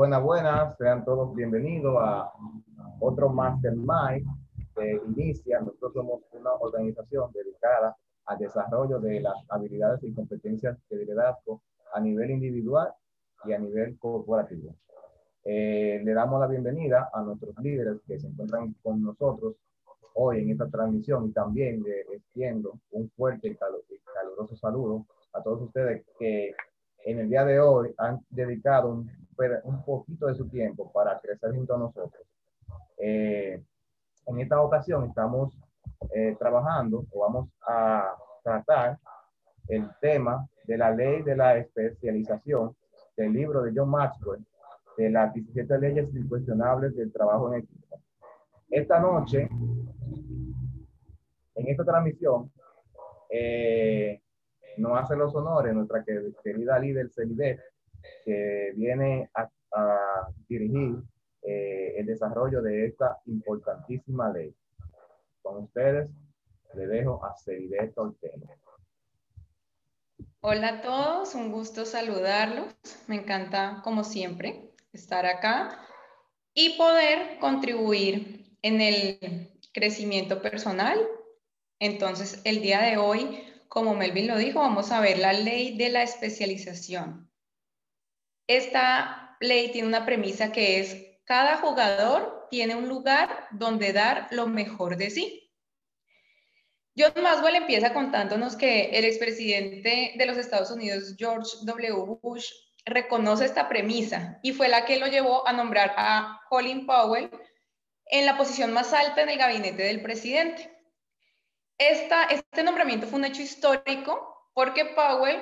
Buenas, buenas, sean todos bienvenidos a otro Mastermind que inicia. Nosotros somos una organización dedicada al desarrollo de las habilidades y competencias de liderazgo a nivel individual y a nivel corporativo. Eh, le damos la bienvenida a nuestros líderes que se encuentran con nosotros hoy en esta transmisión y también le extiendo un fuerte y caluroso saludo a todos ustedes que en el día de hoy han dedicado un, un poquito de su tiempo para crecer junto a nosotros. Eh, en esta ocasión estamos eh, trabajando o vamos a tratar el tema de la ley de la especialización del libro de John Maxwell de las 17 leyes incuestionables del trabajo en equipo. Esta noche, en esta transmisión, eh, nos hace los honores nuestra querida líder Celidet, que viene a, a dirigir eh, el desarrollo de esta importantísima ley. Con ustedes le dejo a Celidet Ortega. Hola a todos, un gusto saludarlos. Me encanta, como siempre, estar acá y poder contribuir en el crecimiento personal. Entonces, el día de hoy, como Melvin lo dijo, vamos a ver la ley de la especialización. Esta ley tiene una premisa que es cada jugador tiene un lugar donde dar lo mejor de sí. John Maswell empieza contándonos que el expresidente de los Estados Unidos, George W. Bush, reconoce esta premisa y fue la que lo llevó a nombrar a Colin Powell en la posición más alta en el gabinete del presidente. este nombramiento fue un hecho histórico porque Powell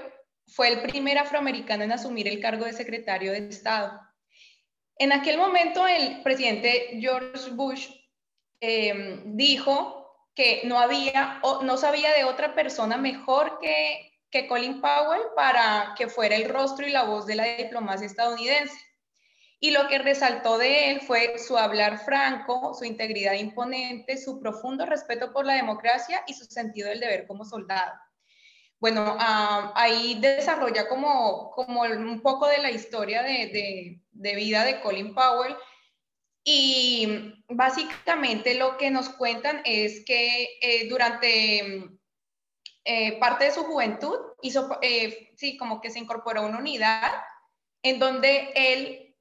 fue el primer afroamericano en asumir el cargo de secretario de Estado. En aquel momento el presidente George Bush eh, dijo que no había o no sabía de otra persona mejor que, que Colin Powell para que fuera el rostro y la voz de la diplomacia estadounidense. Y lo que resaltó de él fue su hablar franco, su integridad imponente, su profundo respeto por la democracia y su sentido del deber como soldado. Bueno, ah, ahí desarrolla como, como un poco de la historia de, de, vida de Colin Powell. Y básicamente lo que nos cuentan es que eh, durante eh, parte de su juventud hizo, eh, sí, como que se incorporó a una unidad en donde él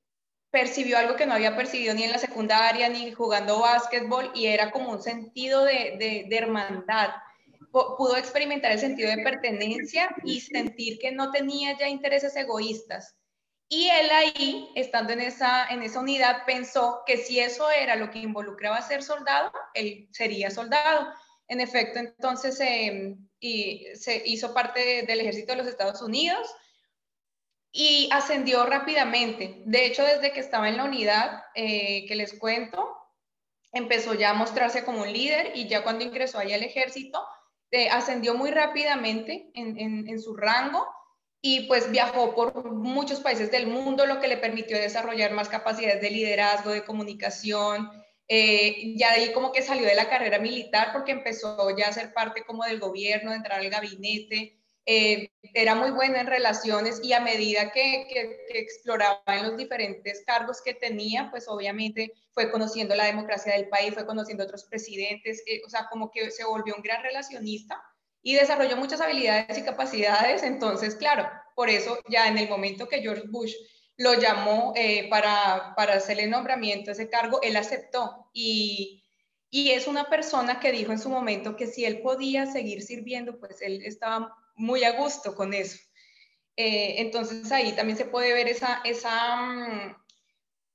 percibió algo que no había percibido ni en la secundaria ni jugando básquetbol y era como un sentido de, de, de hermandad pudo experimentar el sentido de pertenencia y sentir que no tenía ya intereses egoístas. Y él ahí, estando en esa, en esa unidad, pensó que si eso era lo que involucraba ser soldado, él sería soldado. En efecto, entonces y se hizo parte del ejército de los Estados Unidos y ascendió rápidamente. De hecho, desde que estaba en la unidad eh, que les cuento, empezó ya a mostrarse como un líder y ya cuando ingresó ahí al ejército, eh, ascendió muy rápidamente en, su rango y pues viajó por muchos países del mundo, lo que le permitió desarrollar más capacidades de liderazgo, de comunicación. Eh, ya de ahí como que salió de la carrera militar porque empezó ya a ser parte como del gobierno, de entrar al gabinete, eh, era muy buena en relaciones y a medida que, exploraba en los diferentes cargos que tenía, pues obviamente fue conociendo la democracia del país, fue conociendo otros presidentes, eh, o sea, como que se volvió un gran relacionista y desarrolló muchas habilidades y capacidades. Entonces, claro, por eso ya en el momento que George Bush lo llamó eh, para, para hacerle nombramiento a ese cargo, él aceptó y, y es una persona que dijo en su momento que si él podía seguir sirviendo, pues él estaba muy a gusto con eso. Eh, entonces ahí también se puede ver esa, esa, mm,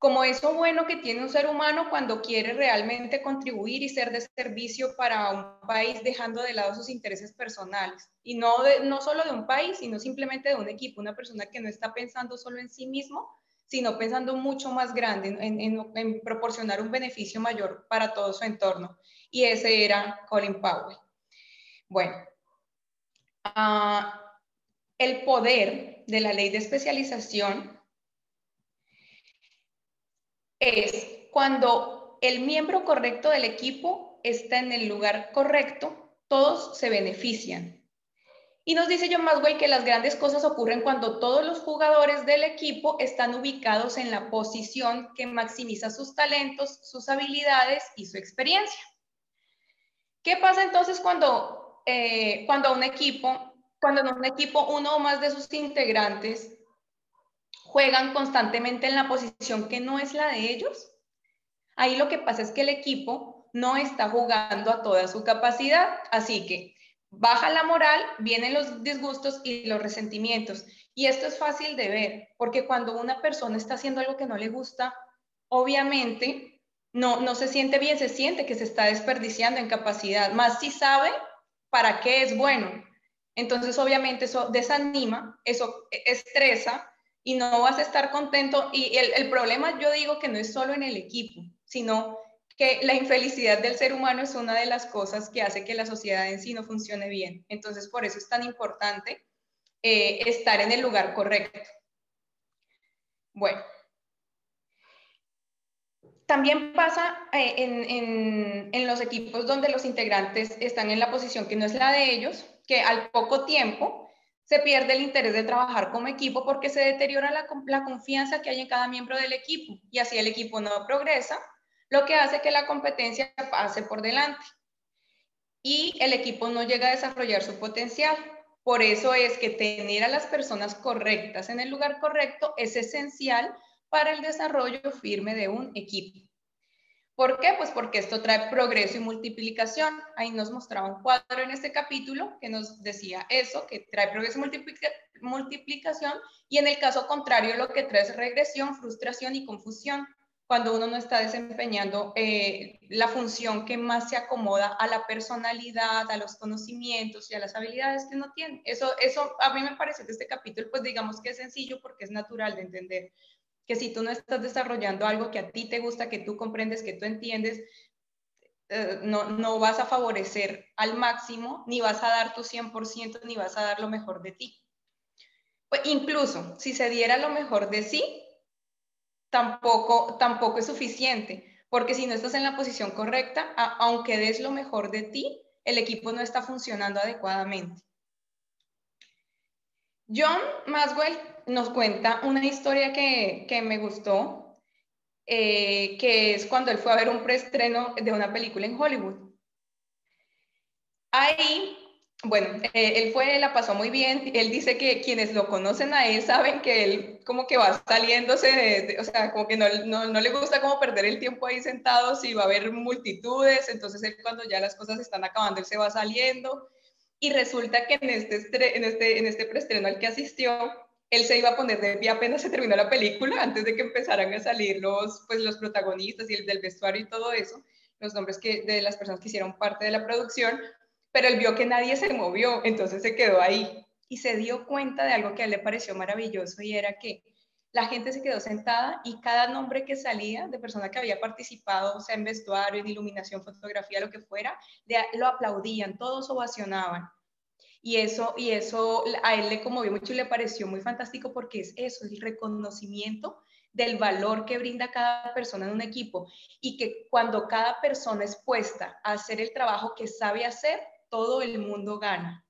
como eso bueno que tiene un ser humano cuando quiere realmente contribuir y ser de servicio para un país dejando de lado sus intereses personales. Y no, no solo de un país, sino simplemente de un equipo, una persona que no está pensando solo en sí mismo, sino pensando mucho más grande, en, proporcionar un beneficio mayor para todo su entorno. Y ese era Colin Powell. Bueno, ah, el poder de la ley de especialización es cuando el miembro correcto del equipo está en el lugar correcto, todos se benefician. Y nos dice John Maswell que las grandes cosas ocurren cuando todos los jugadores del equipo están ubicados en la posición que maximiza sus talentos, sus habilidades y su experiencia. ¿Qué pasa entonces cuando, eh, cuando un equipo, cuando en un equipo uno o más de sus integrantes juegan constantemente en la posición que no es la de ellos, ahí lo que pasa es que el equipo no está jugando a toda su capacidad, así que baja la moral, vienen los disgustos y los resentimientos. Y esto es fácil de ver, porque cuando una persona está haciendo algo que no le gusta, obviamente no, no se siente bien, se siente que se está desperdiciando en capacidad, más si sabe para qué es bueno. Entonces, obviamente, eso desanima, eso estresa y no vas a estar contento. Y el, problema yo digo que no es solo en el equipo, sino que la infelicidad del ser humano es una de las cosas que hace que la sociedad en sí no funcione bien. Entonces, por eso es tan importante eh, estar en el lugar correcto. Bueno. También pasa eh, en, en los equipos donde los integrantes están en la posición que no es la de ellos, que al poco tiempo se pierde el interés de trabajar como equipo porque se deteriora la, confianza que hay en cada miembro del equipo y así el equipo no progresa, lo que hace que la competencia pase por delante y el equipo no llega a desarrollar su potencial. Por eso es que tener a las personas correctas en el lugar correcto es esencial para el desarrollo firme de un equipo. ¿Por qué? Pues porque esto trae progreso y multiplicación. Ahí nos mostraba un cuadro en este capítulo que nos decía eso, que trae progreso y multiplicación, y en el caso contrario lo que trae es regresión, frustración y confusión, cuando uno no está desempeñando eh, la función que más se acomoda a la personalidad, a los conocimientos y a las habilidades que uno tiene. Eso, eso a mí me parece que este capítulo, pues digamos que es sencillo porque es natural de entender que si tú no estás desarrollando algo que a ti te gusta, que tú comprendes, que tú entiendes, eh, no, no, vas a favorecer al máximo, ni vas a dar tu 100%, ni vas a dar lo mejor de ti. Pues incluso si se diera lo mejor de sí, tampoco, tampoco es suficiente, porque si no estás en la posición correcta, aunque des lo mejor de ti, el equipo no está funcionando adecuadamente. John Maswell nos cuenta una historia que, me gustó, eh, que es cuando él fue a ver un preestreno de una película en Hollywood. Ahí, bueno, eh, él fue, la pasó muy bien. Él dice que quienes lo conocen a él saben que él como que va saliéndose, de, o sea, como que no, no, no, le gusta como perder el tiempo ahí sentado, si va a haber multitudes, entonces él cuando ya las cosas están acabando, él se va saliendo y resulta que en este, en este, en este preestreno al que asistió, él se iba a poner de pie apenas se terminó la película, antes de que empezaran a salir los, pues, los protagonistas y el del vestuario y todo eso, los nombres que, de las personas que hicieron parte de la producción, pero él vio que nadie se movió, entonces se quedó ahí y se dio cuenta de algo que a él le pareció maravilloso y era que la gente se quedó sentada y cada nombre que salía de persona que había participado, sea en vestuario, en iluminación, fotografía, lo que fuera, lo aplaudían, todos ovacionaban. Y eso, y eso a él le conmovió mucho y le pareció muy fantástico porque es eso, el reconocimiento del valor que brinda cada persona en un equipo y que cuando cada persona es puesta a hacer el trabajo que sabe hacer, todo el mundo gana.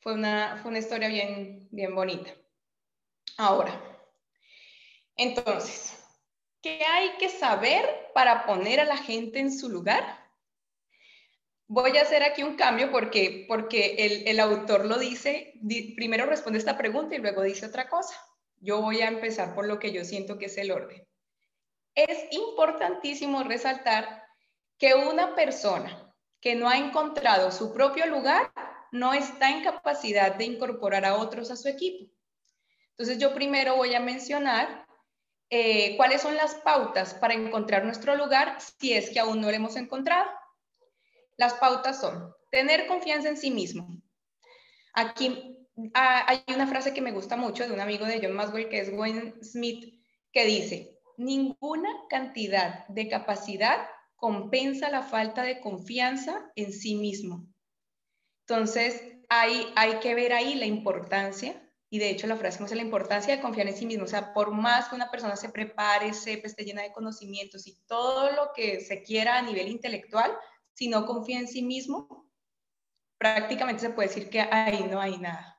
Fue una, fue una historia bien, bien bonita. Ahora, entonces, ¿qué hay que saber para poner a la gente en su lugar? Voy a hacer aquí un cambio porque, porque el, el autor lo dice, primero responde esta pregunta y luego dice otra cosa. Yo voy a empezar por lo que yo siento que es el orden. Es importantísimo resaltar que una persona que no ha encontrado su propio lugar no está en capacidad de incorporar a otros a su equipo. Entonces yo primero voy a mencionar eh, cuáles son las pautas para encontrar nuestro lugar si es que aún no lo hemos encontrado. Las pautas son tener confianza en sí mismo. Aquí ah, hay una frase que me gusta mucho de un amigo de John Maswell que es Wayne Smith que dice, ninguna cantidad de capacidad compensa la falta de confianza en sí mismo. Entonces, hay, hay que ver ahí la importancia, y de hecho la frase es la importancia de confiar en sí mismo, o sea, por más que una persona se prepare, sepa, esté llena de conocimientos y todo lo que se quiera a nivel intelectual, si no confía en sí mismo, prácticamente se puede decir que ahí no hay nada.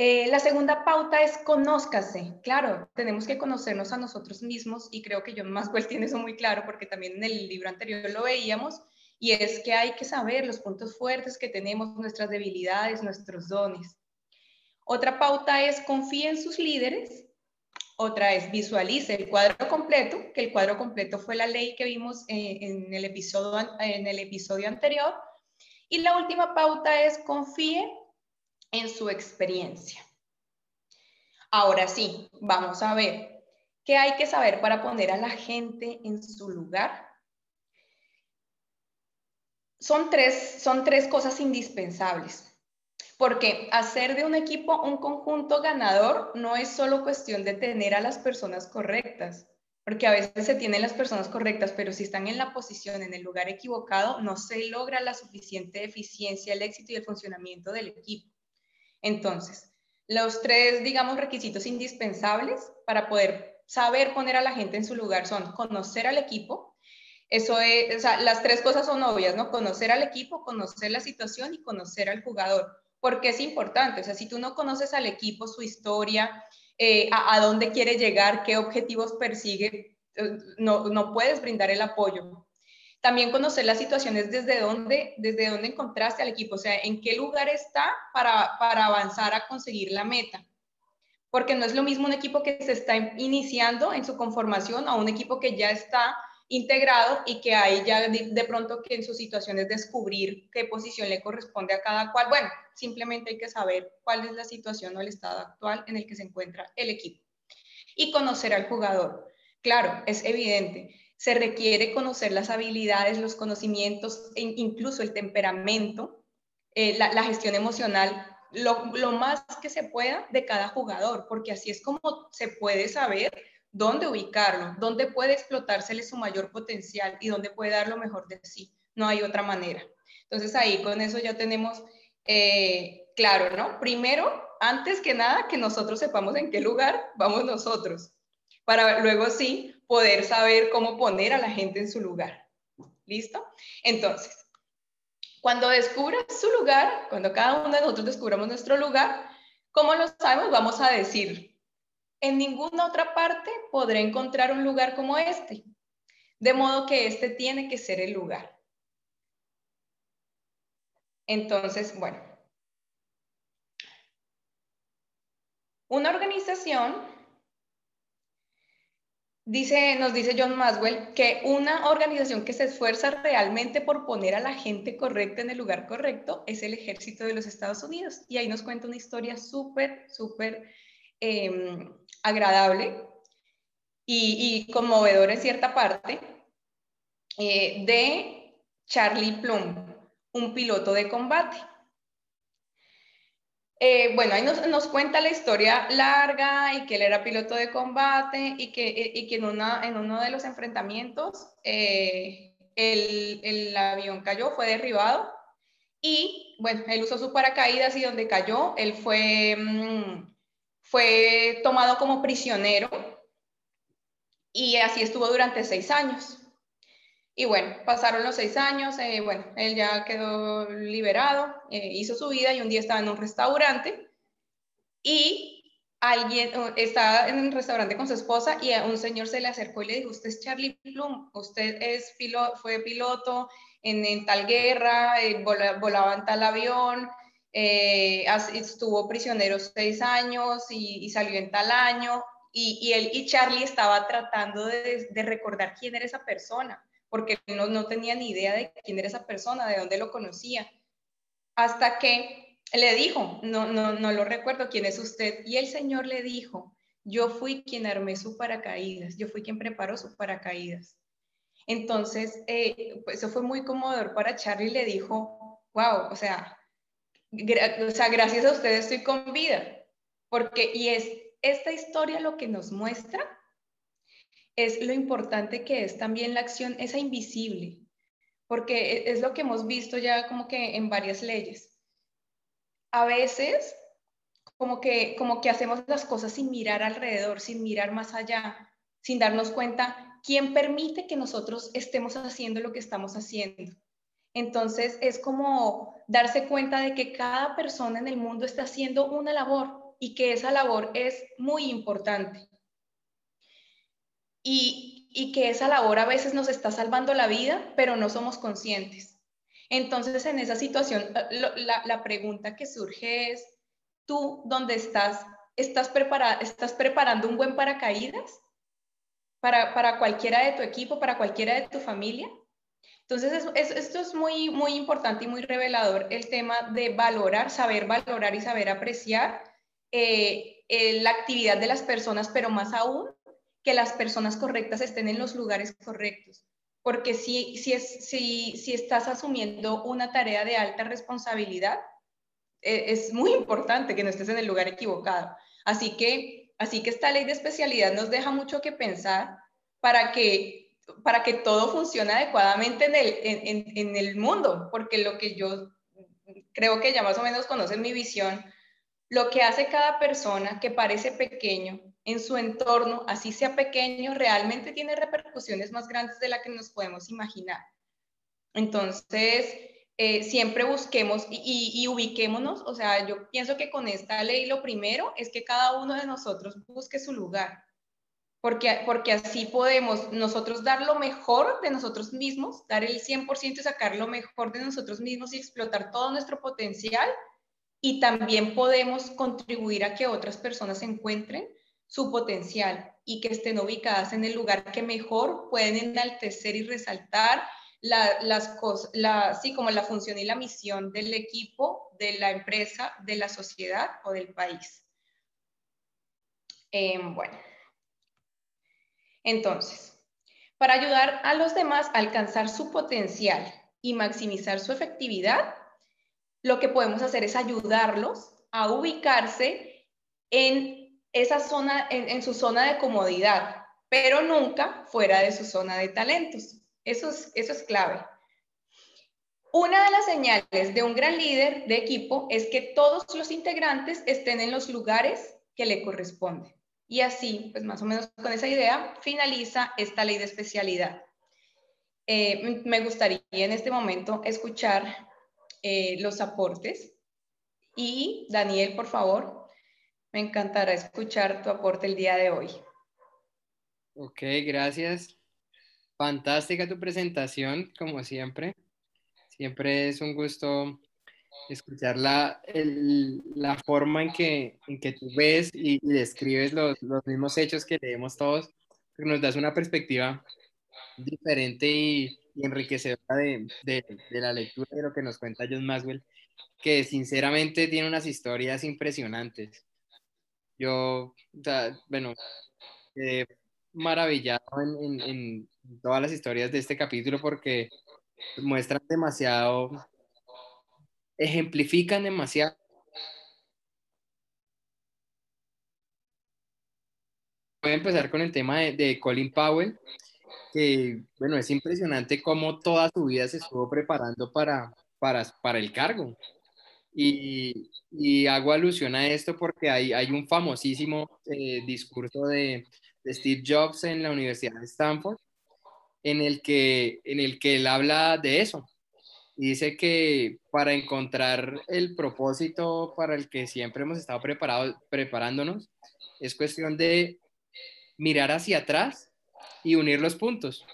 Eh, la segunda pauta es conózcase. Claro, tenemos que conocernos a nosotros mismos y creo que John Maswell tiene eso muy claro porque también en el libro anterior lo veíamos y es que hay que saber los puntos fuertes que tenemos, nuestras debilidades, nuestros dones. Otra pauta es confíe en sus líderes. Otra es visualice el cuadro completo, que el cuadro completo fue la ley que vimos eh, en, el episodio, en el episodio anterior. Y la última pauta es confíe en su experiencia. Ahora sí, vamos a ver qué hay que saber para poner a la gente en su lugar. Son tres, son tres cosas indispensables. Porque hacer de un equipo un conjunto ganador no es solo cuestión de tener a las personas correctas, porque a veces se tienen las personas correctas, pero si están en la posición, en el lugar equivocado, no se logra la suficiente eficiencia, el éxito y el funcionamiento del equipo. Entonces, los tres, digamos, requisitos indispensables para poder saber poner a la gente en su lugar son conocer al equipo. Eso es, o sea, las tres cosas son obvias, ¿no? Conocer al equipo, conocer la situación y conocer al jugador. Porque es importante, o sea, si tú no conoces al equipo, su historia, eh, a, dónde quiere llegar, qué objetivos persigue, eh, no, no puedes brindar el apoyo. También conocer las situaciones desde dónde, desde dónde encontraste al equipo, o sea, en qué lugar está para, para avanzar a conseguir la meta. Porque no es lo mismo un equipo que se está iniciando en su conformación a un equipo que ya está integrado y que hay ya de, pronto que en sus situaciones descubrir qué posición le corresponde a cada cual. Bueno, simplemente hay que saber cuál es la situación o el estado actual en el que se encuentra el equipo. Y conocer al jugador. Claro, es evidente se requiere conocer las habilidades, los conocimientos, e incluso el temperamento, eh, la, gestión emocional, lo, más que se pueda de cada jugador, porque así es como se puede saber dónde ubicarlo, dónde puede explotársele su mayor potencial y dónde puede dar lo mejor de sí. No hay otra manera. Entonces ahí con eso ya tenemos eh, claro, ¿no? Primero, antes que nada, que nosotros sepamos en qué lugar vamos nosotros, para luego sí poder saber cómo poner a la gente en su lugar. ¿Listo? Entonces, cuando descubras su lugar, cuando cada uno de nosotros descubramos nuestro lugar, ¿cómo lo sabemos? Vamos a decir, en ninguna otra parte podré encontrar un lugar como este. De modo que este tiene que ser el lugar. Entonces, bueno. Una organización Dice, nos dice John Maswell que una organización que se esfuerza realmente por poner a la gente correcta en el lugar correcto es el ejército de los Estados Unidos. Y ahí nos cuenta una historia súper, súper em, agradable y, conmovedora en cierta parte eh, de Charlie Plum, un piloto de combate. Eh, bueno, ahí nos, cuenta la historia larga y que él era piloto de combate y que, eh, que en, una, en uno de los enfrentamientos eh, el, avión cayó, fue derribado y bueno, él usó su paracaídas y donde cayó, él fue, mm, fue tomado como prisionero y así estuvo durante seis años. Y bueno, pasaron los seis años, eh, bueno, él ya quedó liberado, eh, hizo su vida y un día estaba en un restaurante y alguien estaba en un restaurante con su esposa y un señor se le acercó y le dijo, usted es Charlie Plum, usted es fue piloto en, tal guerra, eh, volaba en tal avión, estuvo prisionero seis años y, salió en tal año. Y, él y Charlie estaba tratando de, de recordar quién era esa persona porque no, no tenía ni idea de quién era esa persona, de dónde lo conocía. Hasta que le dijo, no, no, no lo recuerdo quién es usted, y el Señor le dijo, Yo fui quien armé su paracaídas, yo fui quien preparó su paracaídas. Entonces, eh, pues eso fue muy conmovedor para Charlie, le dijo, wow, o sea, o sea, gracias a ustedes estoy con vida, porque, y es esta historia lo que nos muestra, es lo importante que es también la acción, esa invisible, porque e, es lo que hemos visto ya como que en varias leyes. A veces, como que, como que hacemos las cosas sin mirar alrededor, sin mirar más allá, sin darnos cuenta quién permite que nosotros estemos haciendo lo que estamos haciendo. Entonces, es como darse cuenta de que cada persona en el mundo está haciendo una labor y que esa labor es muy importante. Y, y que esa labor a veces nos está salvando la vida, pero no somos conscientes. Entonces, en esa situación, eh, la, pregunta que surge es, ¿tú dónde estás? ¿Estás, ¿Estás preparando un buen paracaídas para, para cualquiera de tu equipo, para cualquiera de tu familia? Entonces, esto es muy, muy importante y muy revelador, el tema de valorar, saber valorar y saber apreciar eh, eh, la actividad de las personas, pero más aún que las personas correctas estén en los lugares correctos. Porque si, si, es, si, si estás asumiendo una tarea de alta responsabilidad, e, es muy importante que no estés en el lugar equivocado. Así que, así que esta ley de especialidad nos deja mucho que pensar para que, para que todo funcione adecuadamente en el, en, en el mundo, porque lo que yo creo que ya más o menos conocen mi visión, lo que hace cada persona que parece pequeño en su entorno, así sea pequeño, realmente tiene repercusiones más grandes de las que nos podemos imaginar. Entonces, eh, siempre busquemos y, ubiquémonos, o sea, yo pienso que con esta ley lo primero es que cada uno de nosotros busque su lugar, porque, porque así podemos nosotros dar lo mejor de nosotros mismos, dar el 100% y sacar lo mejor de nosotros mismos y explotar todo nuestro potencial y también podemos contribuir a que otras personas encuentren su potencial y que estén ubicadas en el lugar que mejor pueden enaltecer y resaltar las cosas, la, sí, como la función y la misión del equipo, de la empresa, de la sociedad o del país. Em, bueno, entonces, para ayudar a los demás a alcanzar su potencial y maximizar su efectividad, lo que podemos hacer es ayudarlos a ubicarse en esa zona, en, su zona de comodidad, pero nunca fuera de su zona de talentos. Eso es, eso es clave. Una de las señales de un gran líder de equipo es que todos los integrantes estén en los lugares que le corresponden. Y así, pues más o menos con esa idea, finaliza esta ley de especialidad. Eh, me gustaría en este momento escuchar eh, los aportes. Y Daniel, por favor, me encantará escuchar tu aporte el día de hoy. Ok, gracias. Fantástica tu presentación, como siempre. Siempre es un gusto escuchar la, la forma en que, en que tú ves y, describes los, los, mismos hechos que leemos todos, nos das una perspectiva diferente y, enriquecedora de, de, de, la lectura de lo que nos cuenta John Maxwell, que sinceramente tiene unas historias impresionantes. Yo, bueno, maravillado en, todas las historias de este capítulo porque muestran demasiado, ejemplifican demasiado. Voy a empezar con el tema de, Colin Powell, que, bueno, es impresionante cómo toda su vida se estuvo preparando para, para, para el cargo. Y, y, hago alusión a esto porque hay, hay un famosísimo eh, discurso de, de, Steve Jobs en la Universidad de Stanford en el, que, en el que él habla de eso. Dice que para encontrar el propósito para el que siempre hemos estado preparados, preparándonos, es cuestión de mirar hacia atrás y unir los puntos.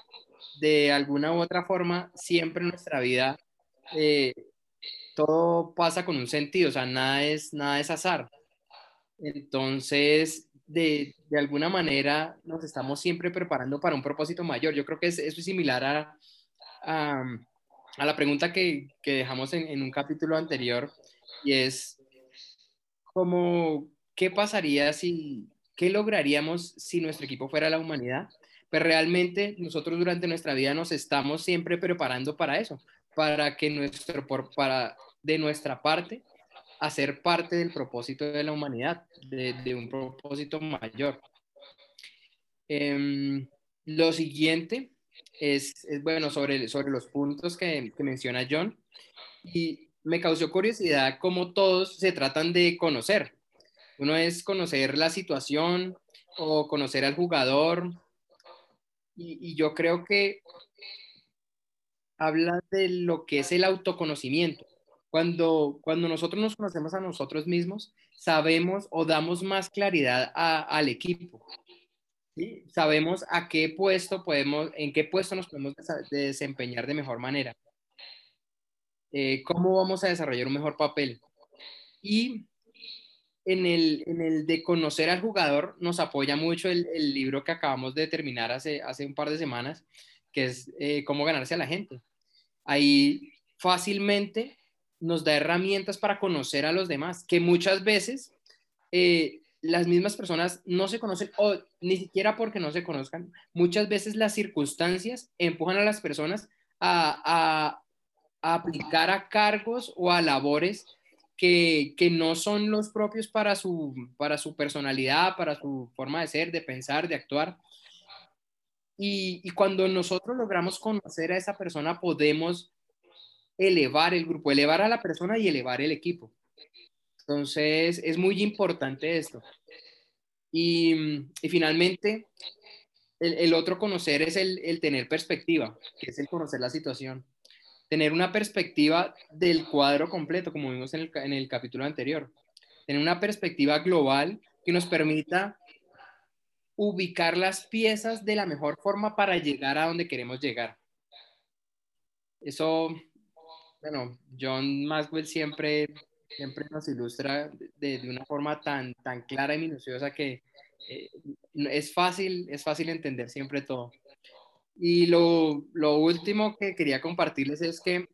De alguna u otra forma, siempre en nuestra vida eh, todo pasa con un sentido, o sea, nada es, nada es azar. Entonces, de, de, alguna manera nos estamos siempre preparando para un propósito mayor. Yo creo que es, eso es similar a, a, a la pregunta que, que dejamos en, en, un capítulo anterior y es como, ¿qué pasaría si, ¿qué lograríamos si nuestro equipo fuera la humanidad? Pero pues realmente nosotros durante nuestra vida nos estamos siempre preparando para eso, para que nuestro, para de nuestra parte hacer parte del propósito de la humanidad, de, un propósito mayor. Em, lo siguiente es, bueno, sobre, sobre los puntos que, que, menciona John, y me causó curiosidad cómo todos se tratan de conocer. Uno es conocer la situación o conocer al jugador, y, y yo creo que habla de lo que es el autoconocimiento. Cuando, cuando nosotros nos conocemos a nosotros mismos, sabemos o damos más claridad al equipo. Sabemos a qué puesto podemos, en qué puesto nos podemos desempeñar de mejor manera. Eh, cómo vamos a desarrollar un mejor papel. Y en el, en el, de conocer al jugador nos apoya mucho el, el, libro que acabamos de terminar hace, hace un par de semanas, que es eh, Cómo ganarse a la gente. Ahí fácilmente nos da herramientas para conocer a los demás, que muchas veces eh, las mismas personas no se conocen o ni siquiera porque no se conozcan, muchas veces las circunstancias empujan a las personas a, aplicar a cargos o a labores que, no son los propios para su, para su personalidad, para su forma de ser, de pensar, de actuar. Y, y, cuando nosotros logramos conocer a esa persona, podemos elevar el grupo, elevar a la persona y elevar el equipo. Entonces, es muy importante esto. Y, finalmente, el, otro conocer es el, tener perspectiva, que es el conocer la situación. Tener una perspectiva del cuadro completo, como vimos en el, en el capítulo anterior. Tener una perspectiva global que nos permita ubicar las piezas de la mejor forma para llegar a donde queremos llegar. Eso bueno, John Maxwell siempre, siempre nos ilustra de, de una forma tan, tan clara y minuciosa que eh, es, fácil, es fácil entender siempre todo. Y lo, lo, último que quería compartirles es que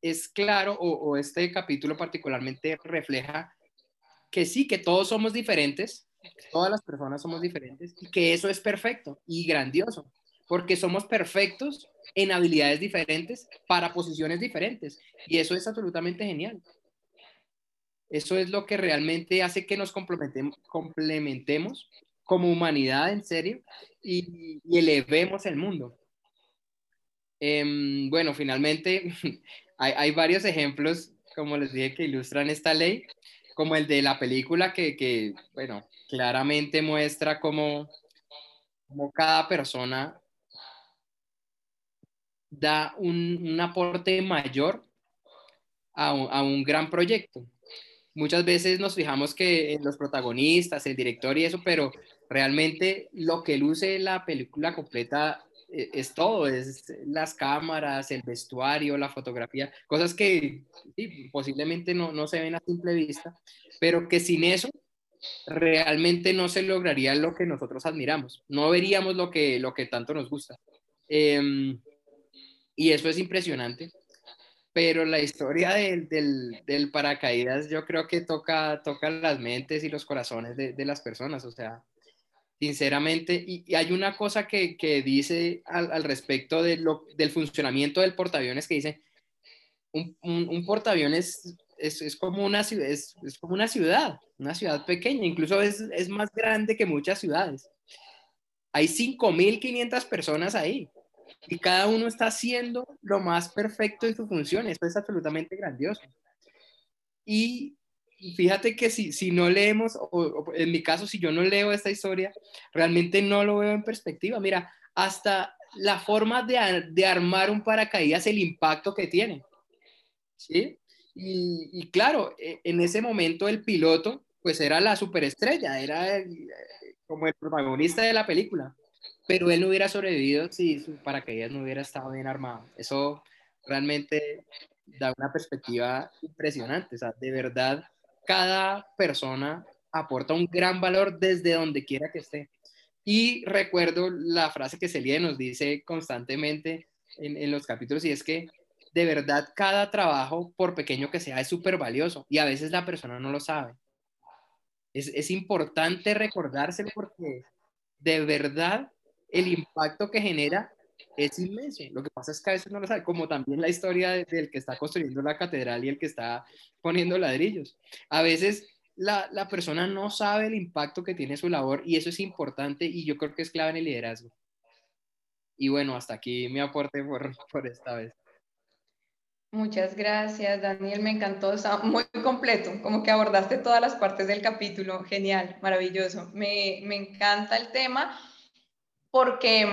es claro, o, o este capítulo particularmente refleja que sí, que todos somos diferentes, todas las personas somos diferentes, y que eso es perfecto y grandioso porque somos perfectos en habilidades diferentes para posiciones diferentes. Y eso es absolutamente genial. Eso es lo que realmente hace que nos complementemos, complementemos como humanidad, en serio, y, elevemos el mundo. Em, bueno, finalmente, hay, varios ejemplos, como les dije, que ilustran esta ley, como el de la película que, bueno, claramente muestra cómo, cómo cada persona da un, aporte mayor a un, gran proyecto. Muchas veces nos fijamos que en los protagonistas, el director y eso, pero realmente lo que luce la película completa eh, es, todo, es las cámaras, el vestuario, la fotografía, cosas que posiblemente no, no, se ven a simple vista, pero que sin eso realmente no se lograría lo que nosotros admiramos, no veríamos lo que, lo que tanto nos gusta. Em, y eso es impresionante. Pero la historia del, del, paracaídas yo creo que toca, toca las mentes y los corazones de, de las personas. O sea, sinceramente, y, hay una cosa que, que dice al, respecto de del funcionamiento del portaaviones que dice, un, un, portaaviones es, es, como una, es, es como una ciudad, una ciudad pequeña, incluso es, es más grande que muchas ciudades. Hay 5.500 personas ahí y cada uno está haciendo lo más perfecto en su función. Esto es absolutamente grandioso. Y fíjate que si, si no leemos, o, en mi caso, si yo no leo esta historia, realmente no lo veo en perspectiva. Mira, hasta la forma de, de armar un paracaídas, el impacto que tiene. ¿Sí? Y, claro, e, en ese momento el piloto, pues era la superestrella, era como el protagonista de la película pero él no hubiera sobrevivido si su paracaídas no hubiera estado bien armado. Eso realmente da una perspectiva impresionante. O sea, de verdad, cada persona aporta un gran valor desde donde quiera que esté. Y recuerdo la frase que Celia nos dice constantemente en, en los capítulos y es que de verdad cada trabajo, por pequeño que sea, es súper valioso y a veces la persona no lo sabe. Es, es importante recordárselo porque de verdad el impacto que genera es inmenso. Lo que pasa es que a veces no lo sabe, como también la historia del que está construyendo la catedral y el que está poniendo ladrillos. A veces la, la, persona no sabe el impacto que tiene su labor y eso es importante y yo creo que es clave en el liderazgo. Y bueno, hasta aquí mi aporte por, por esta vez. Muchas gracias, Daniel. Me encantó, está muy completo, como que abordaste todas las partes del capítulo. Genial, maravilloso. Me, me encanta el tema porque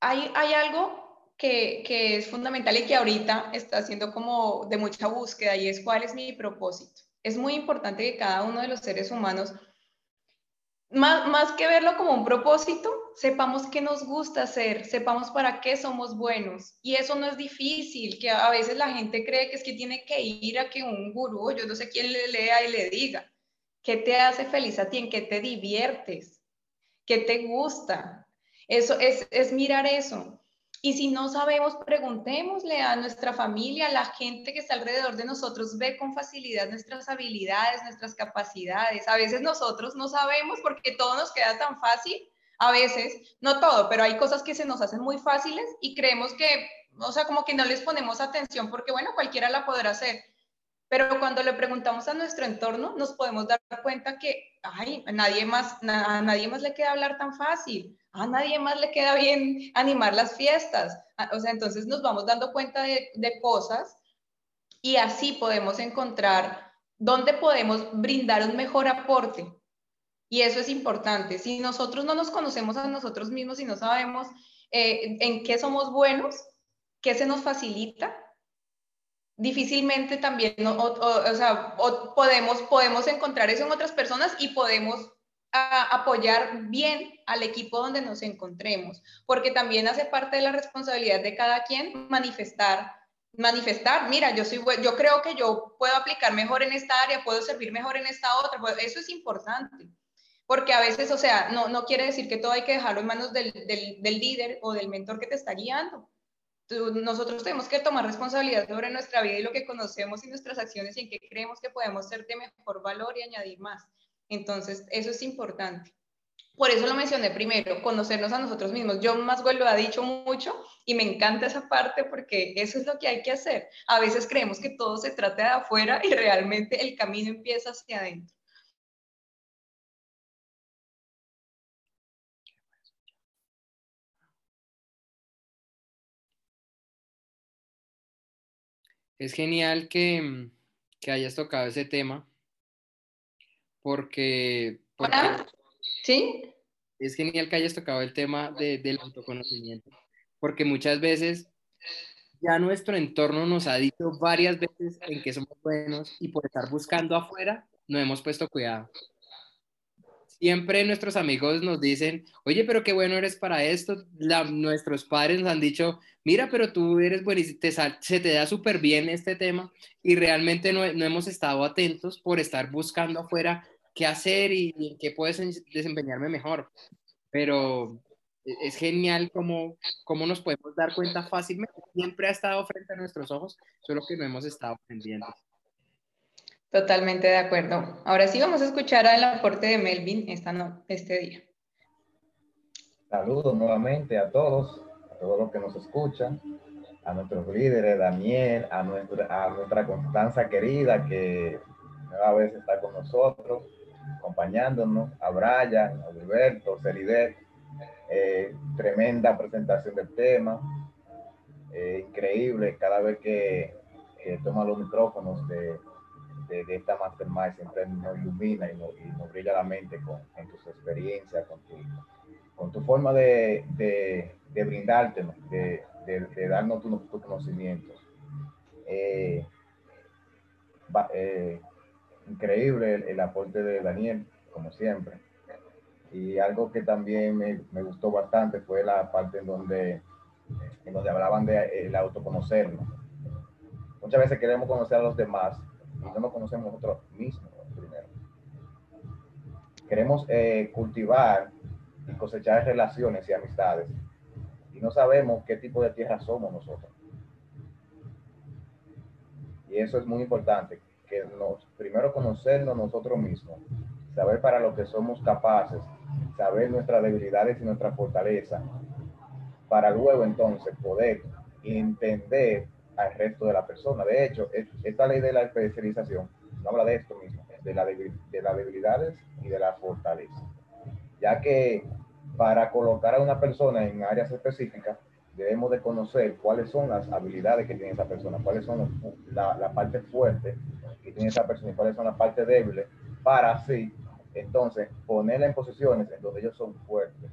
hay, hay algo que, que, es fundamental y que ahorita está siendo como de mucha búsqueda y es cuál es mi propósito. Es muy importante que cada uno de los seres humanos, más, más que verlo como un propósito, sepamos qué nos gusta hacer, sepamos para qué somos buenos. Y eso no es difícil, que a veces la gente cree que es que tiene que ir a que un gurú, yo no sé quién le lea y le diga, ¿qué te hace feliz a ti? ¿En qué te diviertes? ¿Qué te gusta? Eso es, es mirar eso. Y si no sabemos, preguntémosle a nuestra familia, a la gente que está alrededor de nosotros, ve con facilidad nuestras habilidades, nuestras capacidades. A veces nosotros no sabemos porque todo nos queda tan fácil. A veces, no todo, pero hay cosas que se nos hacen muy fáciles y creemos que, o sea, como que no les ponemos atención porque, bueno, cualquiera la podrá hacer. Pero cuando le preguntamos a nuestro entorno, nos podemos dar cuenta que, ay, a nadie más, a nadie más le queda hablar tan fácil a nadie más le queda bien animar las fiestas. Ah, o sea, entonces nos vamos dando cuenta de, cosas y así podemos encontrar dónde podemos brindar un mejor aporte. Y eso es importante. Si nosotros no nos conocemos a nosotros mismos y no sabemos eh, en qué somos buenos, qué se nos facilita, difícilmente también, o, sea, podemos, podemos encontrar eso en otras personas y podemos apoyar bien al equipo donde nos encontremos, porque también hace parte de la responsabilidad de cada quien manifestar manifestar, mira, yo soy yo creo que yo puedo aplicar mejor en esta área, puedo servir mejor en esta otra, pues, eso es importante. Porque a veces, o sea, no, no quiere decir que todo hay que dejarlo en manos del, del, del líder o del mentor que te está guiando. Nosotros tenemos que tomar responsabilidad sobre nuestra vida y lo que conocemos y nuestras acciones y en qué creemos que podemos ser de mejor valor y añadir más. Entonces, eso es importante. Por eso lo mencioné primero, conocernos a nosotros mismos. John Maswell lo ha dicho mucho y me encanta esa parte porque eso es lo que hay que hacer. A veces creemos que todo se trata de afuera y realmente el camino empieza hacia adentro. Es genial que, que hayas tocado ese tema porque, ¿Sí? es genial que hayas tocado el tema del autoconocimiento, porque muchas veces ya nuestro entorno nos ha dicho varias veces en que somos buenos y por estar buscando afuera no hemos puesto cuidado. Siempre nuestros amigos nos dicen, oye, pero qué bueno eres para esto. nuestros padres nos han dicho, mira, pero tú eres buenísimo, te se te da súper bien este tema y realmente no, no hemos estado atentos por estar buscando afuera qué hacer y, en qué puedes desempeñarme mejor. Pero e, es genial cómo, cómo nos podemos dar cuenta fácilmente. Siempre ha estado frente a nuestros ojos, solo que no hemos estado pendientes. Totalmente de acuerdo. Ahora sí vamos a escuchar el aporte de Melvin esta no, este día. Saludos nuevamente a todos, todos los que nos escuchan, a nuestros líderes, Daniel, a nuestra, a Constanza querida que nueva vez está con nosotros acompañándonos, a Brian, a Alberto, Celidet, eh, tremenda presentación del tema, eh, increíble cada vez que, toma los micrófonos de, de, esta Mastermind, siempre nos ilumina y nos, brilla la mente con, tus experiencias, con tu, con tu forma de, de, brindarte, de, darnos tus tu conocimientos. Eh, eh increíble el, aporte de Daniel, como siempre. Y algo que también me, me, gustó bastante fue la parte en donde, en donde hablaban de el autoconocernos. Muchas veces queremos conocer a los demás y no nos conocemos nosotros mismos primero. Queremos eh, cultivar y cosechar relaciones y amistades y no sabemos qué tipo de tierra somos nosotros. Y eso es muy importante que nos, primero conocernos nosotros mismos, saber para lo que somos capaces, saber nuestras debilidades y nuestra fortaleza, para luego entonces poder entender al resto de la persona. De hecho, esta ley de la especialización habla de esto mismo, de, la de las debilidades y de la fortaleza, ya que para colocar a una persona en áreas específicas, debemos de conocer cuáles son las habilidades que tiene esa persona, cuáles son la, la parte fuerte que tiene esa persona y cuáles son las partes débiles, para así, entonces, ponerla en posiciones en donde ellos son fuertes.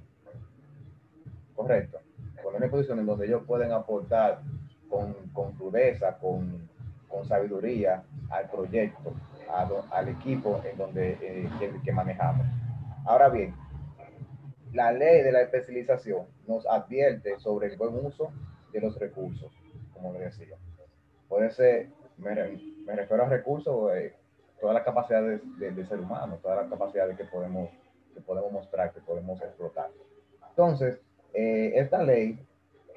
Correcto. Ponerla en posiciones en donde ellos pueden aportar con, con crudeza, con, con sabiduría al proyecto, al equipo en donde eh, que manejamos. Ahora bien, la ley de la especialización nos advierte sobre el buen uso de los recursos, como le decía. Puede ser, me, refiero a recursos, eh, todas las capacidades del ser humano, todas las capacidades que podemos, que podemos mostrar, que podemos explotar. Entonces, eh, esta ley,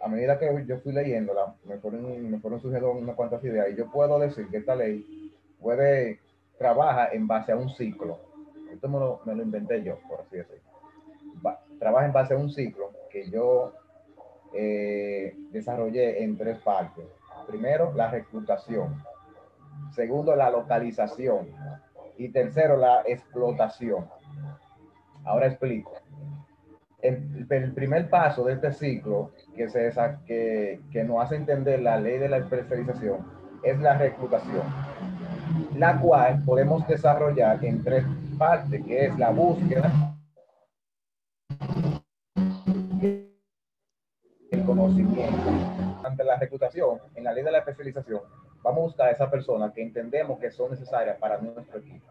a medida que yo fui leyéndola, me fueron, me fueron surgiendo unas cuantas ideas y yo puedo decir que esta ley puede, trabaja en base a un ciclo. Esto me lo, me lo inventé yo, por así decirlo trabaja en base a un ciclo que yo eh, desarrollé en tres partes. Primero, la reclutación. Segundo, la localización. Y tercero, la explotación. Ahora explico. El, el primer paso de este ciclo que, se, que, que nos hace entender la ley de la especialización es la reclutación, la cual podemos desarrollar en tres partes, que es la búsqueda, Ante la reclutación, en la ley de la especialización, vamos a buscar a esa persona que entendemos que son necesarias para nuestro equipo.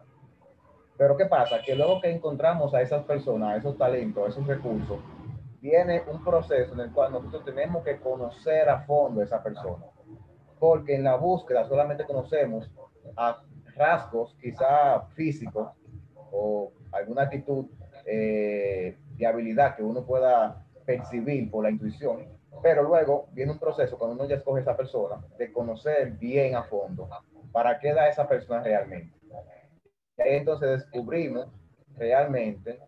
Pero ¿qué pasa? Que luego que encontramos a esas personas, a esos talentos, a esos recursos, viene un proceso en el cual nosotros tenemos que conocer a fondo a esa persona. Porque en la búsqueda solamente conocemos a rasgos quizá físicos o alguna actitud eh, de habilidad que uno pueda percibir por la intuición, pero luego viene un proceso cuando uno ya escoge a esa persona de conocer bien a fondo para qué da esa persona realmente. Entonces descubrimos realmente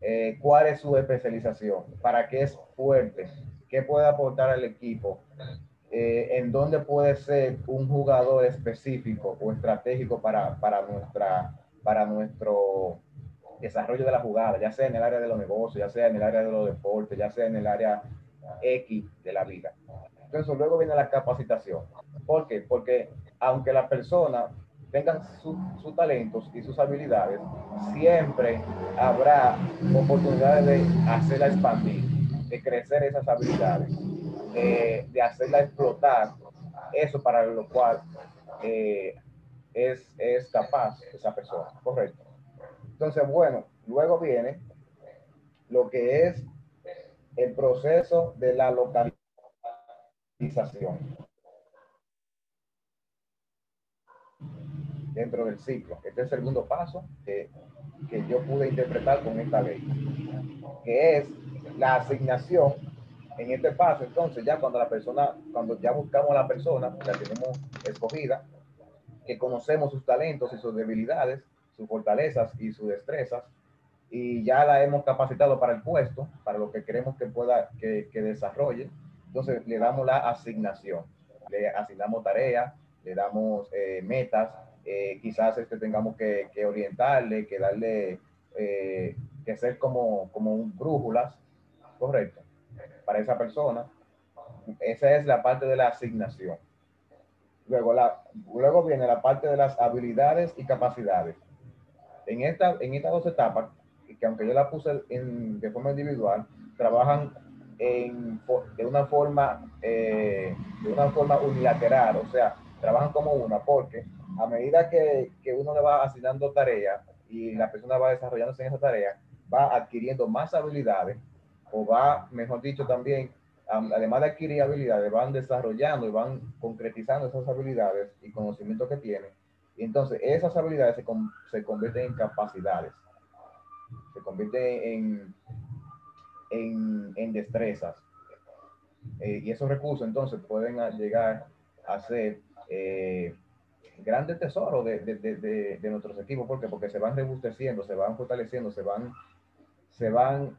eh, cuál es su especialización, para qué es fuerte, qué puede aportar al equipo, eh, en dónde puede ser un jugador específico o estratégico para, para, nuestra, para nuestro desarrollo de la jugada, ya sea en el área de los negocios, ya sea en el área de los deportes, ya sea en el área X de la vida. Entonces luego viene la capacitación. ¿Por qué? Porque aunque la persona tengan sus talentos y sus habilidades, siempre habrá oportunidades de hacerla expandir, de crecer esas habilidades, de hacerla explotar, eso para lo cual eh, es, es capaz esa persona, correcto. Entonces, bueno, luego viene lo que es el proceso de la localización dentro del ciclo. Este es el segundo paso que, yo pude interpretar con esta ley, que es la asignación en este paso. Entonces, ya cuando la persona, cuando ya buscamos a la persona, la tenemos escogida, que conocemos sus talentos y sus debilidades, sus fortalezas y sus destrezas y ya la hemos capacitado para el puesto, para lo que queremos que pueda, que, que desarrolle. Entonces le damos la asignación, le asignamos tareas, le damos eh, metas, eh, quizás este tengamos que, que, orientarle, que darle, eh, que ser como, como un brújulas, correcto, para esa persona. Esa es la parte de la asignación. Luego, la, luego viene la parte de las habilidades y capacidades en, esta, en estas dos etapas, que aunque yo la puse en, de forma individual, trabajan en, de una forma eh, de una forma unilateral, o sea, trabajan como una, porque a medida que, que uno le va asignando tareas y la persona va desarrollándose en esa tarea, va adquiriendo más habilidades o va, mejor dicho, también, además de adquirir habilidades, van desarrollando y van concretizando esas habilidades y conocimientos que tienen. Entonces esas habilidades se, se convierten en capacidades, se convierten en, en, en destrezas. Eh, y esos recursos entonces pueden llegar a ser eh, grandes tesoros de, de, de, de, nuestros equipos. ¿Por qué? Porque se van rebusteciendo, se van fortaleciendo, se van, se van,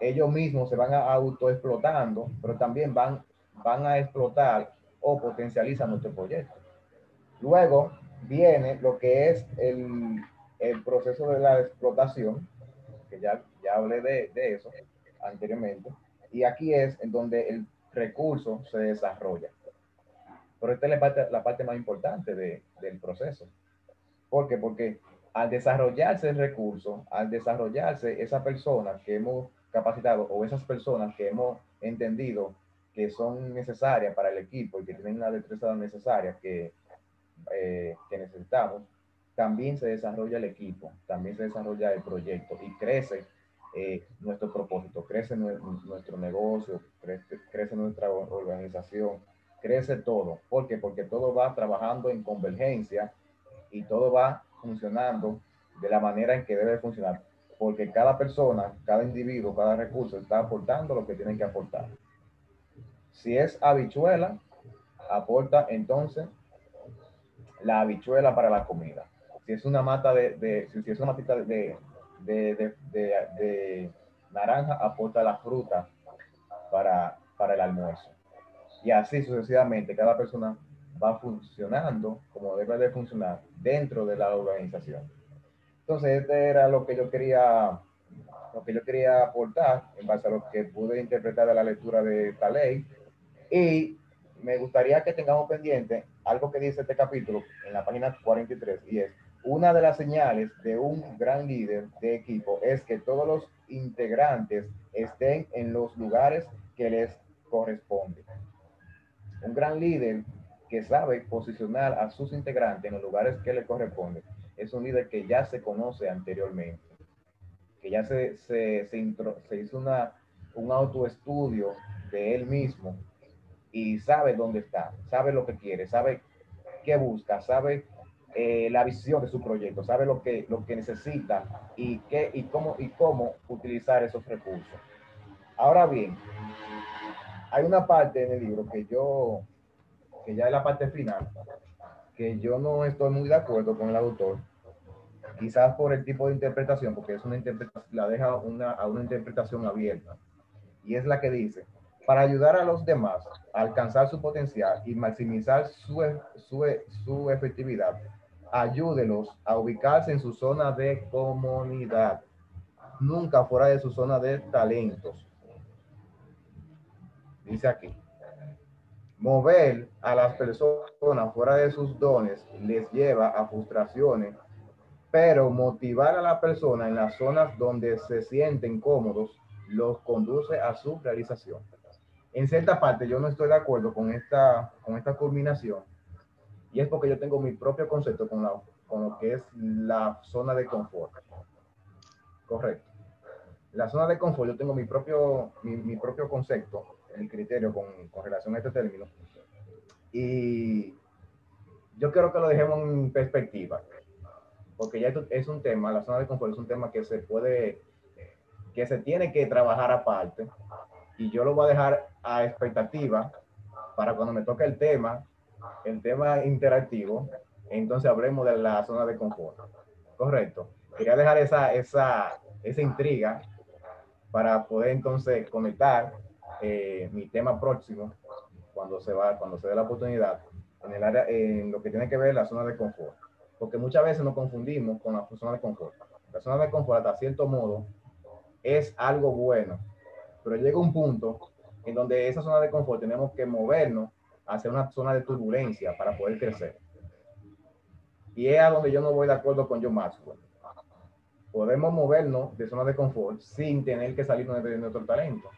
ellos mismos se van autoexplotando, pero también van, van a explotar o potencializan nuestro proyecto. Luego viene lo que es el, el proceso de la explotación, que ya, ya hablé de, de eso anteriormente, y aquí es en donde el recurso se desarrolla. Pero esta es la parte, la parte más importante de, del proceso. ¿Por qué? Porque al desarrollarse el recurso, al desarrollarse esa persona que hemos capacitado o esas personas que hemos entendido que son necesarias para el equipo y que tienen la destreza necesaria que, eh, que necesitamos, también se desarrolla el equipo, también se desarrolla el proyecto y crece eh, nuestro propósito, crece nuestro negocio, crece, nuestra organización, crece todo. ¿Por qué? Porque todo va trabajando en convergencia y todo va funcionando de la manera en que debe funcionar. Porque cada persona, cada individuo, cada recurso está aportando lo que tiene que aportar. Si es habichuela, aporta entonces la habichuela para la comida. Si es una mata de, si es una matita de, de, de, naranja, aporta la fruta para, para el almuerzo y así sucesivamente cada persona va funcionando como debe de funcionar dentro de la organización. Entonces, este era lo que yo quería, lo que yo quería aportar en base a lo que pude interpretar de la lectura de esta ley. Y me gustaría que tengamos pendiente algo que dice este capítulo en la página 43 y es, una de las señales de un gran líder de equipo es que todos los integrantes estén en los lugares que les corresponden. Un gran líder que sabe posicionar a sus integrantes en los lugares que le corresponden es un líder que ya se conoce anteriormente, que ya se, se, se, hizo una, un autoestudio de él mismo y sabe dónde está, sabe lo que quiere, sabe qué busca, sabe eh, la visión de su proyecto, sabe lo que, lo que necesita y, qué, y, cómo, y cómo utilizar esos recursos. Ahora bien, hay una parte en el libro que yo, que ya es la parte final, que yo no estoy muy de acuerdo con el autor, quizás por el tipo de interpretación, porque es una interpretación, la deja una, a una interpretación abierta, y es la que dice, para ayudar a los demás a alcanzar su potencial y maximizar su, su, su efectividad, ayúdelos a ubicarse en su zona de comunidad, nunca fuera de su zona de talentos dice aquí, mover a las personas fuera de sus dones les lleva a frustraciones, pero motivar a la persona en las zonas donde se sienten cómodos los conduce a su realización. En cierta parte yo no estoy de acuerdo con esta, con esta culminación y es porque yo tengo mi propio concepto con, la, con lo que es la zona de confort. Correcto. La zona de confort, yo tengo mi propio, mi, mi propio concepto el criterio con, con, relación a este término. Y yo quiero que lo dejemos en perspectiva, porque ya es un tema, la zona de confort es un tema que se puede, que se tiene que trabajar aparte, y yo lo voy a dejar a expectativa para cuando me toque el tema, el tema interactivo, entonces hablemos de la zona de confort. Correcto. Quería dejar esa, esa, esa intriga para poder entonces conectar eh, mi tema próximo, cuando se va, cuando se dé la oportunidad, en el área, en lo que tiene que ver la zona de confort. Porque muchas veces nos confundimos con la zona de confort. La zona de confort, hasta cierto modo, es algo bueno, pero llega un punto en donde esa zona de confort tenemos que movernos hacia una zona de turbulencia para poder crecer. Y es a donde yo no voy de acuerdo con John Maxwell. Podemos movernos de zona de confort sin tener que salir de nuestro talento.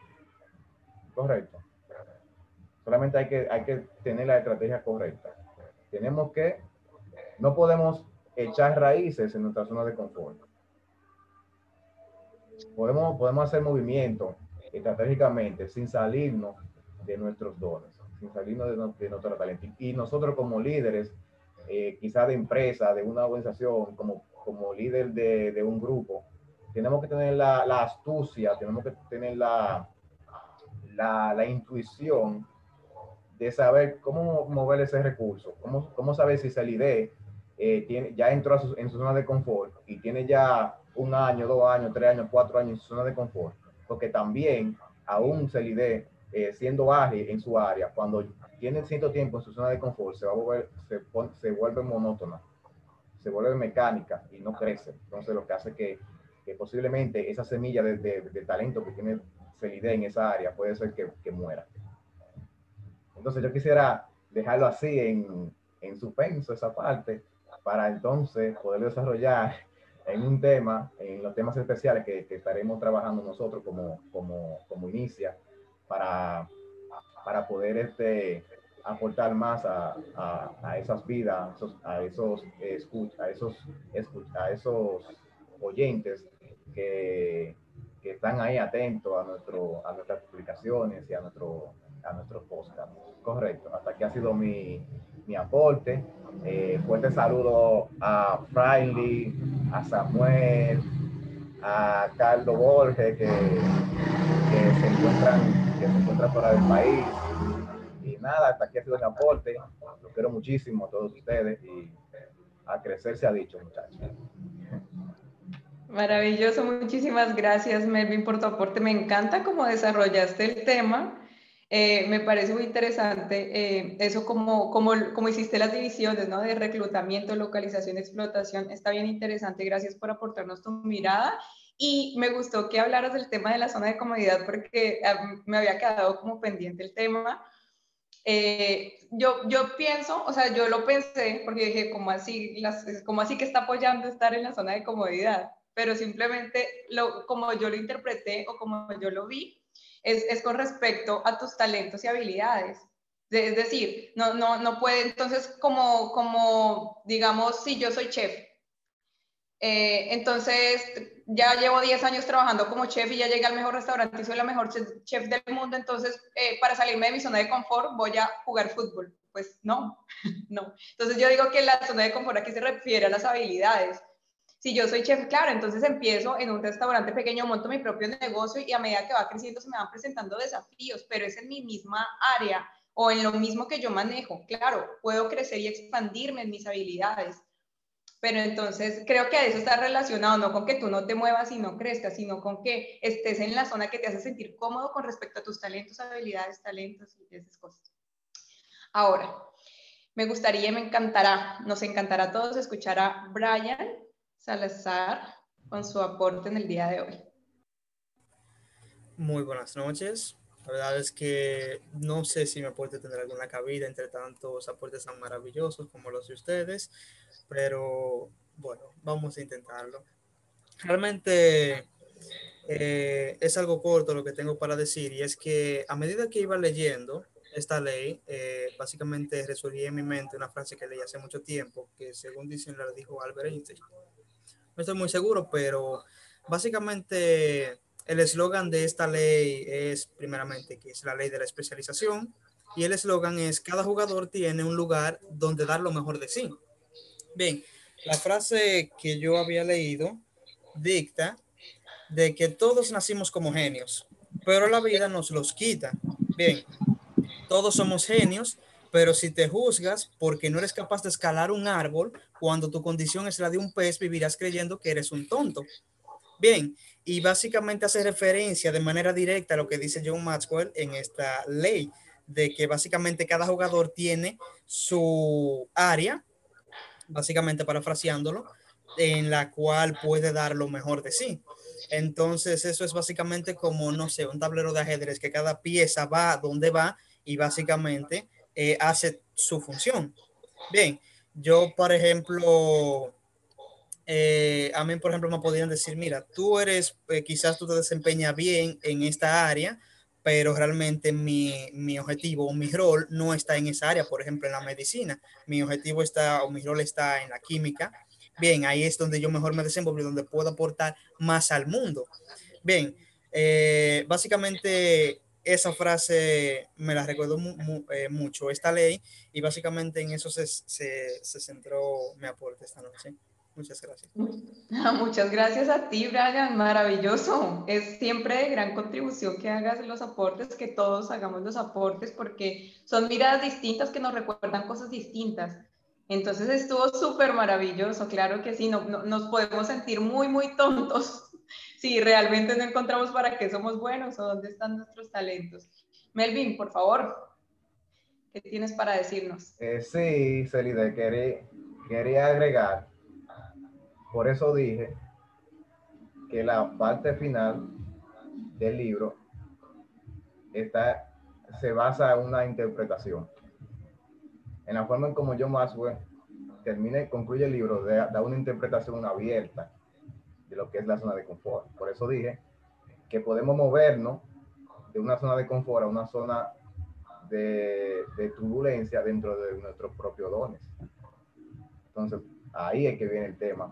Correcto. Solamente hay que, hay que tener la estrategia correcta. Tenemos que, no podemos echar raíces en nuestra zona de confort. Podemos, podemos hacer movimientos estratégicamente sin salirnos de nuestros dones, salirnos de, nuestro talento. Y nosotros como líderes, eh, quizá de empresa, de una organización, como, como líder de, de un grupo, tenemos que tener la, astucia, tenemos que tener la, la, la intuición de saber cómo mover ese recurso, cómo, cómo saber si se lidé eh, tiene, ya entró en su zona de confort y tiene ya un año, dos años, tres años, cuatro años en su zona de confort, porque también aún se lidé eh, siendo ágil en su área, cuando tiene cierto tiempo en su zona de confort, se, va a volver, se, se vuelve monótona, se vuelve mecánica y no crece. Entonces, lo que hace que, que posiblemente esa semilla de, de, talento que tiene Celide en esa área puede ser que, que, muera. Entonces, yo quisiera dejarlo así en, en suspenso, esa parte, para entonces poder desarrollar en un tema, en los temas especiales que, que estaremos trabajando nosotros como, como, como inicia, para, para poder este, aportar más a, a, a esas vidas, a esos, a, esos, a esos oyentes que, que, están ahí atentos a, nuestro, a nuestras publicaciones y a nuestro, a nuestros podcasts. Correcto, hasta aquí ha sido mi, mi aporte. Eh, fuerte saludo a Fraile, a Samuel, a Carlos Borges, que, que, se encuentran, que se encuentran fuera del país. Y nada, hasta aquí ha sido mi aporte. Los quiero muchísimo a todos ustedes y a crecer se ha dicho, muchachos. Maravilloso, muchísimas gracias Melvin por tu aporte. Me encanta cómo desarrollaste el tema eh, me parece muy interesante eh, eso como, como, como, hiciste las divisiones ¿no? de reclutamiento, localización, explotación. Está bien interesante. Gracias por aportarnos tu mirada. Y me gustó que hablaras del tema de la zona de comodidad porque me había quedado como pendiente el tema. Eh, yo, yo pienso, o sea, yo lo pensé porque dije, ¿cómo así, las, ¿cómo así que está apoyando estar en la zona de comodidad? Pero simplemente lo, como yo lo interpreté o como yo lo vi, es, con respecto a tus talentos y habilidades. Es decir, no, no, no puede, entonces como, como, digamos, si yo soy chef, eh, entonces ya llevo 10 años trabajando como chef y ya llegué al mejor restaurante y soy la mejor chef, del mundo, entonces eh, para salirme de mi zona de confort voy a jugar fútbol. Pues no, no. Entonces yo digo que la zona de confort aquí se refiere a las habilidades. Si yo soy chef, claro, entonces empiezo en un restaurante pequeño, monto mi propio negocio y a medida que va creciendo se me van presentando desafíos, pero es en mi misma área o en lo mismo que yo manejo. Claro, puedo crecer y expandirme en mis habilidades. Pero entonces creo que a eso está relacionado, no con que tú no te muevas y no crezcas, sino con que estés en la zona que te hace sentir cómodo con respecto a tus talentos, habilidades, talentos y esas cosas. Ahora, me gustaría, me encantará, nos encantará a todos escuchar a Brian Salazar con su aporte en el día de hoy. Muy buenas noches. La verdad es que no sé si mi aporte tendrá alguna cabida entre tantos aportes tan maravillosos como los de ustedes, pero bueno, vamos a intentarlo. Realmente eh, es algo corto lo que tengo para decir y es que a medida que iba leyendo esta ley, eh, básicamente resurgía en mi mente una frase que leí hace mucho tiempo, que según dicen la dijo Albert Einstein no estoy muy seguro, pero básicamente el eslogan de esta ley es primeramente que es la ley de la especialización y el eslogan es cada jugador tiene un lugar donde dar lo mejor de sí. Bien, la frase que yo había leído dicta de que todos nacimos como genios, pero la vida nos los quita. Bien, todos somos genios, pero si te juzgas porque no eres capaz de escalar un árbol, cuando tu condición es la de un pez, vivirás creyendo que eres un tonto. Bien, y básicamente hace referencia de manera directa a lo que dice John Maxwell en esta ley, de que básicamente cada jugador tiene su área, básicamente parafraseándolo, en la cual puede dar lo mejor de sí. Entonces, eso es básicamente como, no sé, un tablero de ajedrez, que cada pieza va donde va y básicamente eh, hace su función. Bien, yo, por ejemplo, eh, a mí, por ejemplo, me podrían decir, mira, tú eres, eh, quizás tú te desempeñas bien en esta área, pero realmente mi, mi objetivo o mi rol no está en esa área, por ejemplo, en la medicina. Mi objetivo está o mi rol está en la química. Bien, ahí es donde yo mejor me desenvolvo, donde puedo aportar más al mundo. Bien, básicamente esa frase me la recuerdo eh, mucho, esta ley, y básicamente en eso se, se, se, centró mi aporte esta noche. Muchas gracias. Muchas gracias a ti, Brian. Maravilloso. Es siempre de gran contribución que hagas los aportes, que todos hagamos los aportes, porque son miradas distintas que nos recuerdan cosas distintas. Entonces estuvo súper maravilloso, claro que sí, no, nos podemos sentir muy, muy tontos si realmente no encontramos para qué somos buenos o dónde están nuestros talentos. Melvin, por favor, ¿qué tienes para decirnos? Eh, sí, Celide, quería, quería agregar, por eso dije que la parte final del libro está, se basa en una interpretación en la forma en como John Maxwell termina y concluye el libro, da, una interpretación abierta de lo que es la zona de confort. Por eso dije que podemos movernos de una zona de confort a una zona de, de turbulencia dentro de nuestros propios dones. Entonces, ahí es que viene el tema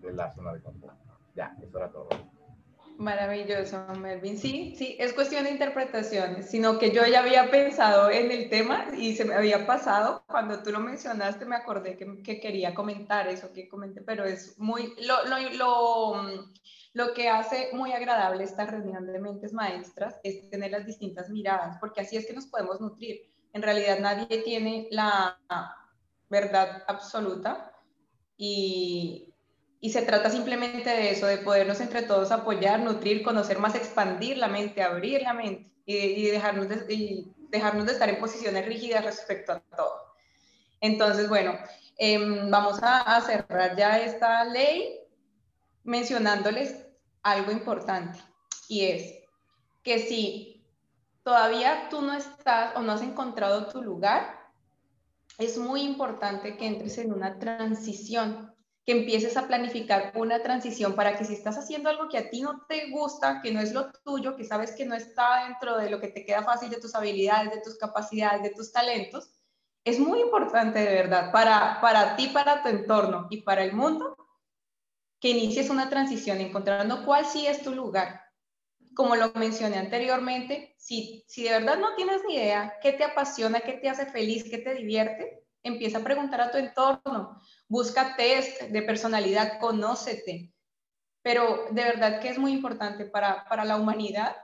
de la zona de confort. Ya, eso era todo. Maravilloso, Melvin. Sí, sí, es cuestión de interpretaciones, sino que yo ya había pensado en el tema y se me había pasado. Cuando tú lo mencionaste, me acordé que, que quería comentar eso que comenté, pero es muy, lo, lo, lo, lo, que hace muy agradable esta reunión de mentes maestras es tener las distintas miradas, porque así es que nos podemos nutrir. En realidad nadie tiene la verdad absoluta y, y se trata simplemente de eso, de podernos entre todos apoyar, nutrir, conocer más, expandir la mente, abrir la mente y, dejarnos, de, dejarnos de estar en posiciones rígidas respecto a todo. Entonces, bueno, em, vamos a, a cerrar ya esta ley mencionándoles algo importante y es que si todavía tú no estás o no has encontrado tu lugar, es muy importante que entres en una transición que empieces a planificar una transición para que si estás haciendo algo que a ti no te gusta, que no es lo tuyo, que sabes que no está dentro de lo que te queda fácil de tus habilidades, de tus capacidades, de tus talentos, es muy importante de verdad para, para ti, para tu entorno y para el mundo, que inicies una transición encontrando cuál sí es tu lugar. Como lo mencioné anteriormente, si, si de verdad no tienes ni idea qué te apasiona, qué te hace feliz, qué te divierte, empieza a preguntar a tu entorno, busca test de personalidad, conócete. Pero de verdad que es muy importante para, para la humanidad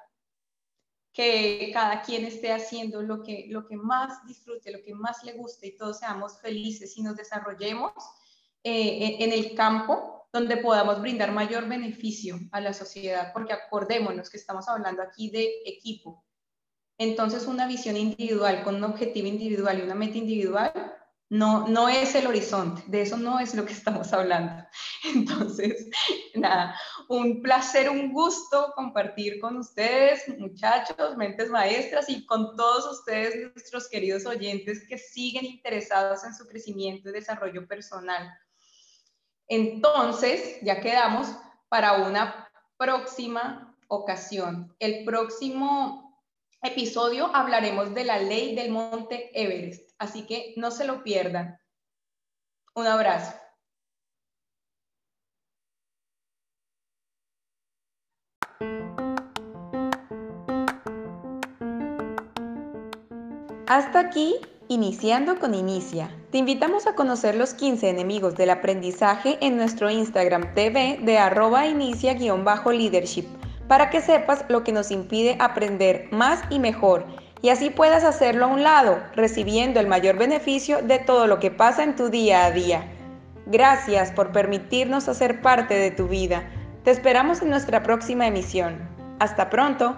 que cada quien esté haciendo lo que, lo que más disfrute, lo que más le guste y todos seamos felices y nos desarrollemos eh, en el campo donde podamos brindar mayor beneficio a la sociedad, porque acordémonos que estamos hablando aquí de equipo. Entonces, una visión individual con un objetivo individual y una meta individual no, no es el horizonte, de eso no es lo que estamos hablando. Entonces, nada, un placer, un gusto compartir con ustedes, muchachos, mentes maestras y con todos ustedes, nuestros queridos oyentes que siguen interesados en su crecimiento y desarrollo personal. Entonces, ya quedamos para una próxima ocasión. El próximo episodio hablaremos de la ley del monte Everest Así que no se lo pierdan. Un abrazo. Hasta aquí, iniciando con Inicia. Te invitamos a conocer los 15 enemigos del aprendizaje en nuestro Instagram TV de arroba inicia-leadership para que sepas lo que nos impide aprender más y mejor y así puedas hacerlo a un lado, recibiendo el mayor beneficio de todo lo que pasa en tu día a día. Gracias por permitirnos hacer parte de tu vida. Te esperamos en nuestra próxima emisión. Hasta pronto.